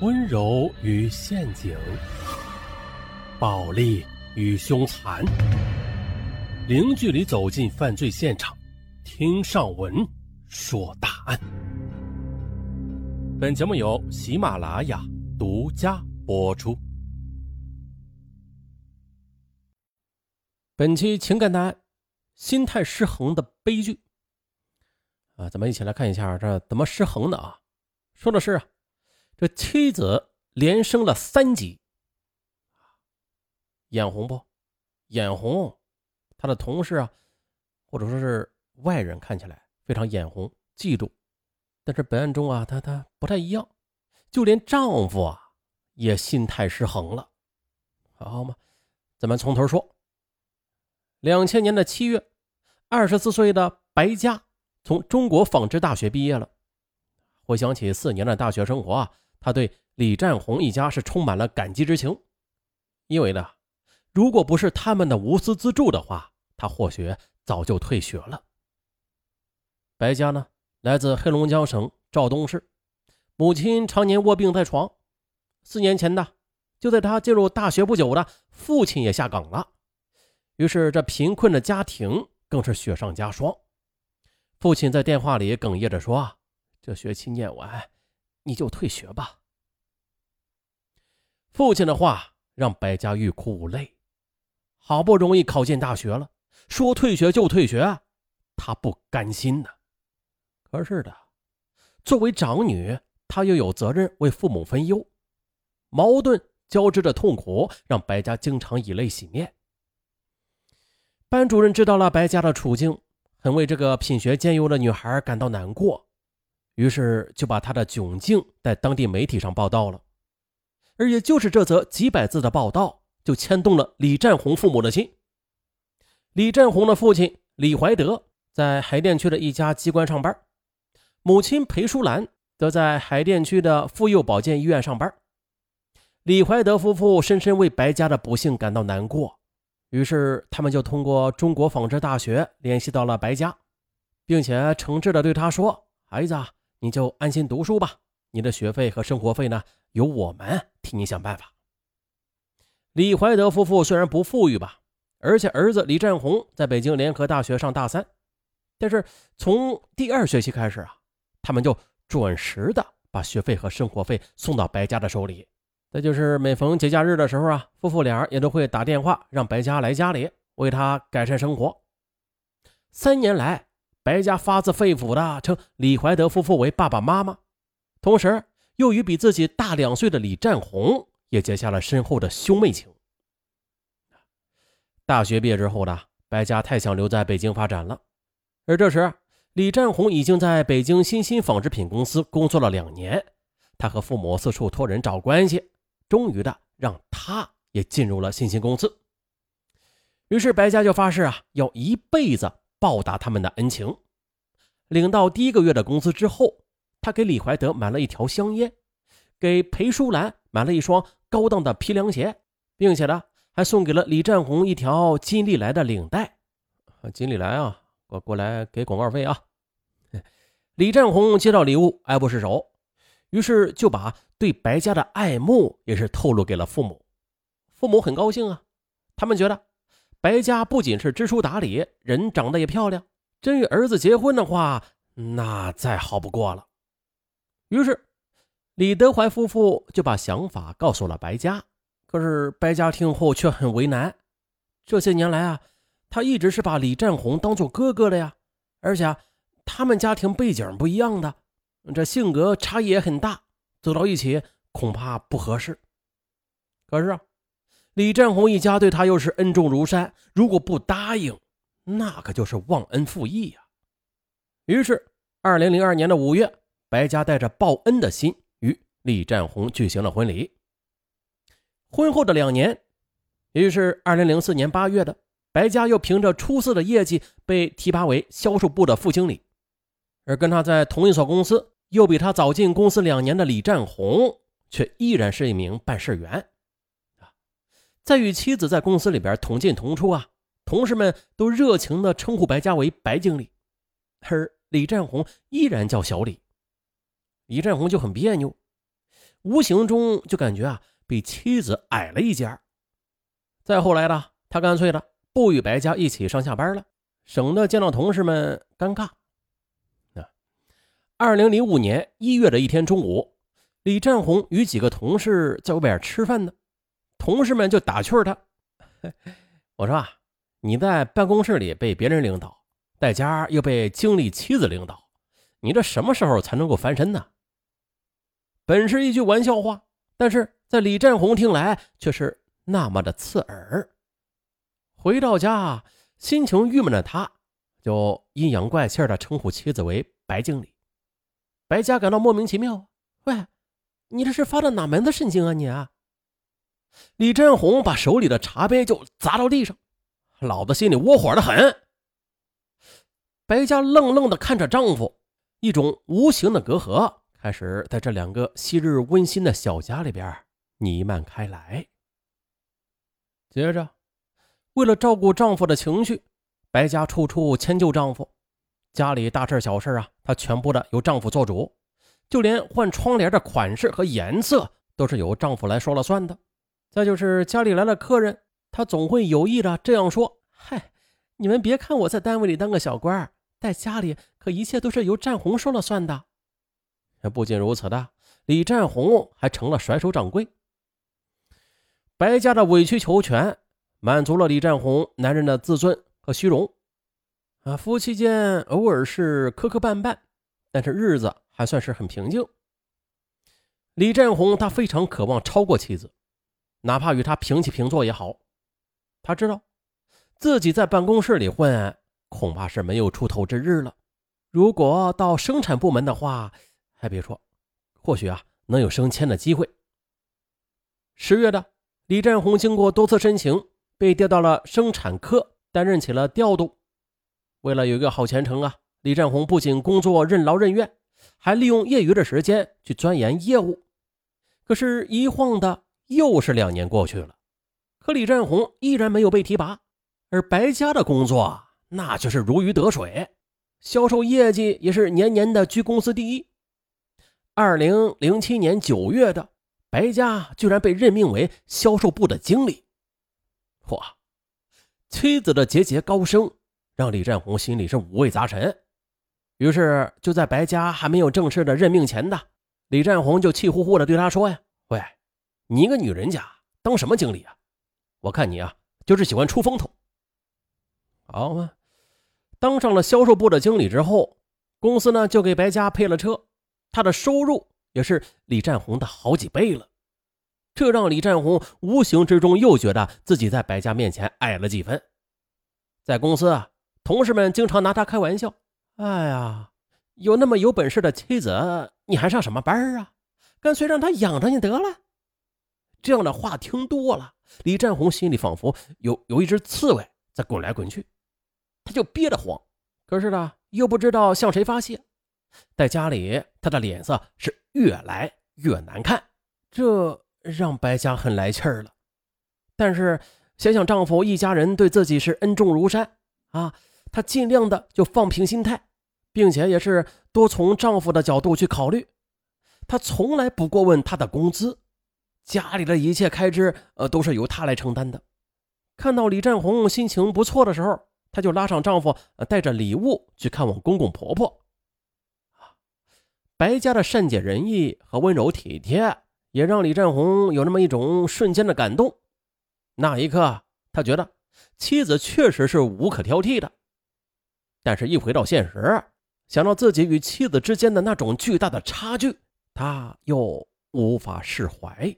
温柔与陷阱，暴力与凶残，零距离走进犯罪现场，听上文说大案。本节目由喜马拉雅独家播出。本期情感大案：心态失衡的悲剧。啊，咱们一起来看一下这怎么失衡的啊？说的是啊，这妻子连升了三级，眼红不？眼红，他的同事啊，或者说是外人看起来非常眼红、嫉妒，但是本案中啊，他他不太一样，就连丈夫啊也心态失衡了，好吗？咱们从头说。两千年的七月，二十四岁的白佳。从中国纺织大学毕业了，回想起四年的大学生活啊，他对李占红一家是充满了感激之情，因为呢，如果不是他们的无私资助的话，他或许早就退学了。白家呢，来自黑龙江省肇东市，母亲常年卧病在床，四年前呢，就在他进入大学不久的，父亲也下岗了，于是这贫困的家庭更是雪上加霜。父亲在电话里哽咽着说：“这学期念完，你就退学吧。”父亲的话让白家欲哭无泪。好不容易考进大学了，说退学就退学，他不甘心呢。可是的，作为长女，她又有责任为父母分忧，矛盾交织的痛苦让白家经常以泪洗面。班主任知道了白家的处境。很为这个品学兼优的女孩感到难过，于是就把她的窘境在当地媒体上报道了。而也就是这则几百字的报道，就牵动了李占红父母的心。李占红的父亲李怀德在海淀区的一家机关上班，母亲裴淑兰则在海淀区的妇幼保健医院上班。李怀德夫妇深深为白家的不幸感到难过。于是，他们就通过中国纺织大学联系到了白家，并且诚挚地对他说：“孩子，你就安心读书吧，你的学费和生活费呢，由我们替你想办法。”李怀德夫妇虽然不富裕吧，而且儿子李占红在北京联合大学上大三，但是从第二学期开始啊，他们就准时的把学费和生活费送到白家的手里。再就是每逢节假日的时候啊，夫妇俩也都会打电话让白家来家里为他改善生活。三年来，白家发自肺腑的称李怀德夫妇为爸爸妈妈，同时又与比自己大两岁的李占红也结下了深厚的兄妹情。大学毕业之后呢，白家太想留在北京发展了，而这时李占红已经在北京新兴纺织品公司工作了两年，他和父母四处托人找关系。终于的让他也进入了新兴公司，于是白家就发誓啊，要一辈子报答他们的恩情。领到第一个月的工资之后，他给李怀德买了一条香烟，给裴淑兰买了一双高档的皮凉鞋，并且呢，还送给了李占红一条金利来的领带。金利来啊，过过来给广告费啊！李占红接到礼物，爱不释手。于是就把对白家的爱慕也是透露给了父母，父母很高兴啊，他们觉得白家不仅是知书达理，人长得也漂亮，真与儿子结婚的话，那再好不过了。于是李德怀夫妇就把想法告诉了白家，可是白家听后却很为难，这些年来啊，他一直是把李占红当做哥哥的呀，而且他们家庭背景不一样的。这性格差异也很大，走到一起恐怕不合适。可是啊，李占红一家对他又是恩重如山，如果不答应，那可就是忘恩负义呀。于是，二零零二年的五月，白家带着报恩的心与李占红举行了婚礼。婚后的两年，于是二零零四年八月的，白家又凭着出色的业绩被提拔为销售部的副经理，而跟他在同一所公司。又比他早进公司两年的李占红，却依然是一名办事员，在与妻子在公司里边同进同出啊，同事们都热情地称呼白家为白经理，而李占红依然叫小李。李占红就很别扭，无形中就感觉啊比妻子矮了一截。再后来呢，他干脆的不与白家一起上下班了，省得见到同事们尴尬。那二零零五年一月的一天中午，李占红与几个同事在外边吃饭呢，同事们就打趣他：“ 我说啊，你在办公室里被别人领导，在家又被经理妻子领导，你这什么时候才能够翻身呢？”本是一句玩笑话，但是在李占红听来却是。那么的刺耳。回到家，心情郁闷的他，就阴阳怪气的称呼妻子为白经理。白家感到莫名其妙：“喂，你这是发的哪门子神经啊你？”啊！李振红把手里的茶杯就砸到地上，老子心里窝火的很。白家愣愣的看着丈夫，一种无形的隔阂开始在这两个昔日温馨的小家里边弥漫开来。接着，为了照顾丈夫的情绪，白家处处迁就丈夫，家里大事小事啊，她全部的由丈夫做主，就连换窗帘的款式和颜色都是由丈夫来说了算的。再就是家里来了客人，她总会有意的这样说：“嗨，你们别看我在单位里当个小官，在家里可一切都是由战红说了算的。”不仅如此的，李战红还成了甩手掌柜。白家的委曲求全，满足了李占红男人的自尊和虚荣。啊，夫妻间偶尔是磕磕绊绊，但是日子还算是很平静。李占红他非常渴望超过妻子，哪怕与他平起平坐也好。他知道自己在办公室里混，恐怕是没有出头之日了。如果到生产部门的话，还别说，或许啊能有升迁的机会。十月的。李占红经过多次申请，被调到了生产科，担任起了调度。为了有一个好前程啊，李占红不仅工作任劳任怨，还利用业余的时间去钻研业务。可是，一晃的又是两年过去了，可李占红依然没有被提拔。而白家的工作那就是如鱼得水，销售业绩也是年年的居公司第一。二零零七年九月的。白家居然被任命为销售部的经理，哇！妻子的节节高升让李占红心里是五味杂陈。于是就在白家还没有正式的任命前的，李占红就气呼呼的对他说：“呀，喂，你一个女人家当什么经理啊？我看你啊就是喜欢出风头。”好嘛，当上了销售部的经理之后，公司呢就给白家配了车，他的收入。也是李占红的好几倍了，这让李占红无形之中又觉得自己在白家面前矮了几分。在公司啊，同事们经常拿他开玩笑：“哎呀，有那么有本事的妻子，你还上什么班啊？干脆让他养着你得了。”这样的话听多了，李占红心里仿佛有有一只刺猬在滚来滚去，他就憋得慌。可是呢，又不知道向谁发泄。在家里，他的脸色是越来越难看，这让白家很来气儿了。但是想想丈夫一家人对自己是恩重如山啊，她尽量的就放平心态，并且也是多从丈夫的角度去考虑。她从来不过问他的工资，家里的一切开支呃都是由她来承担的。看到李占红心情不错的时候，她就拉上丈夫，带着礼物去看望公公婆婆。白家的善解人意和温柔体贴，也让李占红有那么一种瞬间的感动。那一刻，他觉得妻子确实是无可挑剔的。但是，一回到现实，想到自己与妻子之间的那种巨大的差距，他又无法释怀。